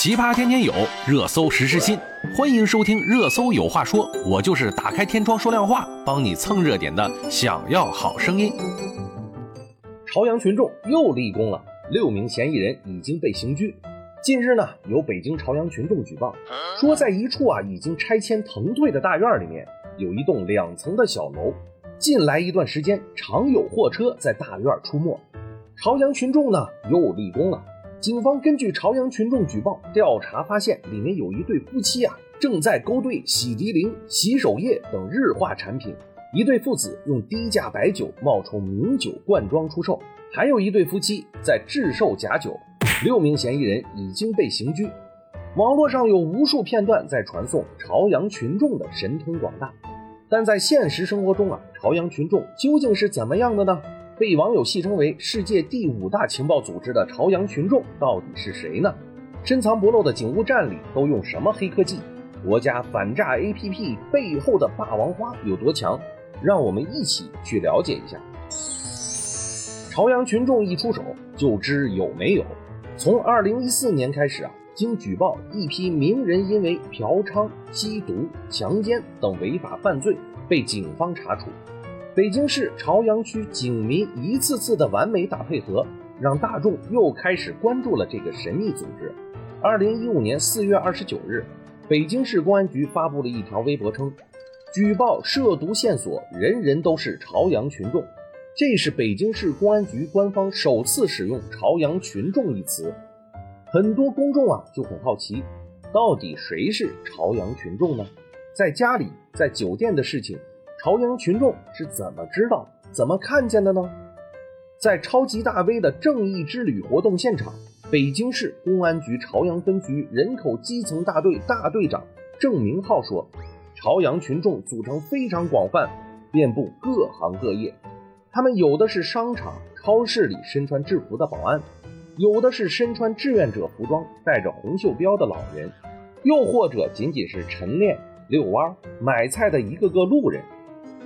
奇葩天天有，热搜时时新。欢迎收听《热搜有话说》，我就是打开天窗说亮话，帮你蹭热点的。想要好声音。朝阳群众又立功了，六名嫌疑人已经被刑拘。近日呢，有北京朝阳群众举报说，在一处啊已经拆迁腾退的大院里面，有一栋两层的小楼。近来一段时间，常有货车在大院出没。朝阳群众呢又立功了。警方根据朝阳群众举报调查，发现里面有一对夫妻啊，正在勾兑洗涤灵、洗手液等日化产品。一对父子用低价白酒冒充名酒灌装出售，还有一对夫妻在制售假酒。六名嫌疑人已经被刑拘。网络上有无数片段在传颂朝阳群众的神通广大，但在现实生活中啊，朝阳群众究竟是怎么样的呢？被网友戏称为世界第五大情报组织的朝阳群众到底是谁呢？深藏不露的警务站里都用什么黑科技？国家反诈 APP 背后的霸王花有多强？让我们一起去了解一下。朝阳群众一出手就知有没有。从二零一四年开始啊，经举报一批名人因为嫖娼、吸毒、强奸等违法犯罪被警方查处。北京市朝阳区警民一次次的完美打配合，让大众又开始关注了这个神秘组织。二零一五年四月二十九日，北京市公安局发布了一条微博称：“举报涉毒线索，人人都是朝阳群众。”这是北京市公安局官方首次使用“朝阳群众”一词。很多公众啊就很好奇，到底谁是朝阳群众呢？在家里，在酒店的事情。朝阳群众是怎么知道、怎么看见的呢？在超级大 V 的正义之旅活动现场，北京市公安局朝阳分局人口基层大队大队长郑明浩说：“朝阳群众组成非常广泛，遍布各行各业。他们有的是商场、超市里身穿制服的保安，有的是身穿志愿者服装、带着红袖标的老人，又或者仅仅是晨练、遛弯、买菜的一个个路人。”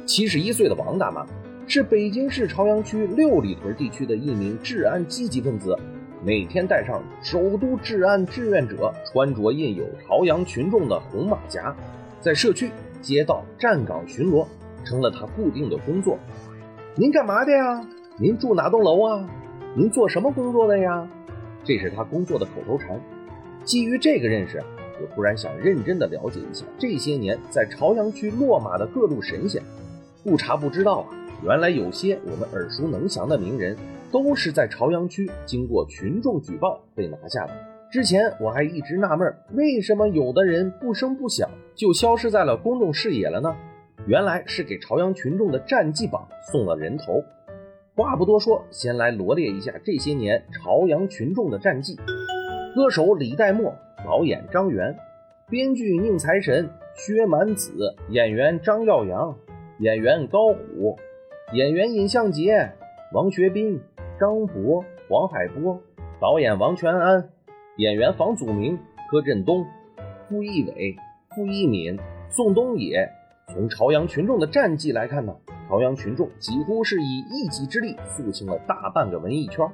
七十一岁的王大妈是北京市朝阳区六里屯地区的一名治安积极分子，每天带上首都治安志愿者，穿着印有朝阳群众的红马甲，在社区、街道站岗巡逻，成了他固定的工作。您干嘛的呀？您住哪栋楼啊？您做什么工作的呀？这是他工作的口头禅。基于这个认识，我突然想认真的了解一下这些年在朝阳区落马的各路神仙。不查不知道啊，原来有些我们耳熟能详的名人，都是在朝阳区经过群众举报被拿下的。之前我还一直纳闷，为什么有的人不声不响就消失在了公众视野了呢？原来是给朝阳群众的战绩榜送了人头。话不多说，先来罗列一下这些年朝阳群众的战绩：歌手李代沫，导演张元，编剧宁财神、薛蛮子，演员张耀扬。演员高虎，演员尹相杰、王学兵、张博、黄海波，导演王全安，演员房祖名、柯震东、傅艺伟、傅艺敏、宋冬野。从朝阳群众的战绩来看呢，朝阳群众几乎是以一己之力肃清了大半个文艺圈。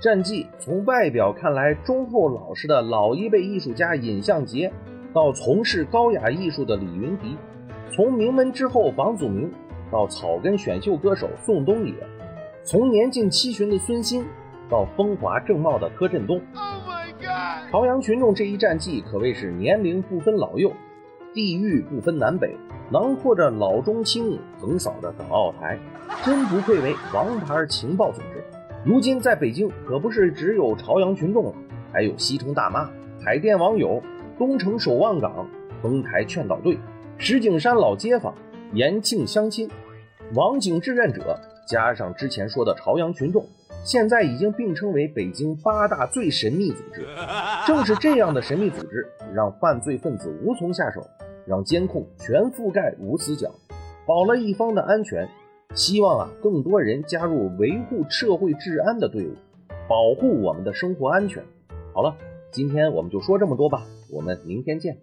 战绩从外表看来忠厚老实的老一辈艺术家尹相杰，到从事高雅艺术的李云迪。从名门之后房祖名到草根选秀歌手宋冬野，从年近七旬的孙兴到风华正茂的柯震东，朝阳群众这一战绩可谓是年龄不分老幼，地域不分南北，囊括着老中青，横扫着港澳台，真不愧为王牌情报组织。如今在北京可不是只有朝阳群众了，还有西城大妈、海淀网友、东城守望岗、丰台劝导队。石景山老街坊、延庆乡亲、网警志愿者，加上之前说的朝阳群众，现在已经并称为北京八大最神秘组织。正是这样的神秘组织，让犯罪分子无从下手，让监控全覆盖无死角，保了一方的安全。希望啊，更多人加入维护社会治安的队伍，保护我们的生活安全。好了，今天我们就说这么多吧，我们明天见。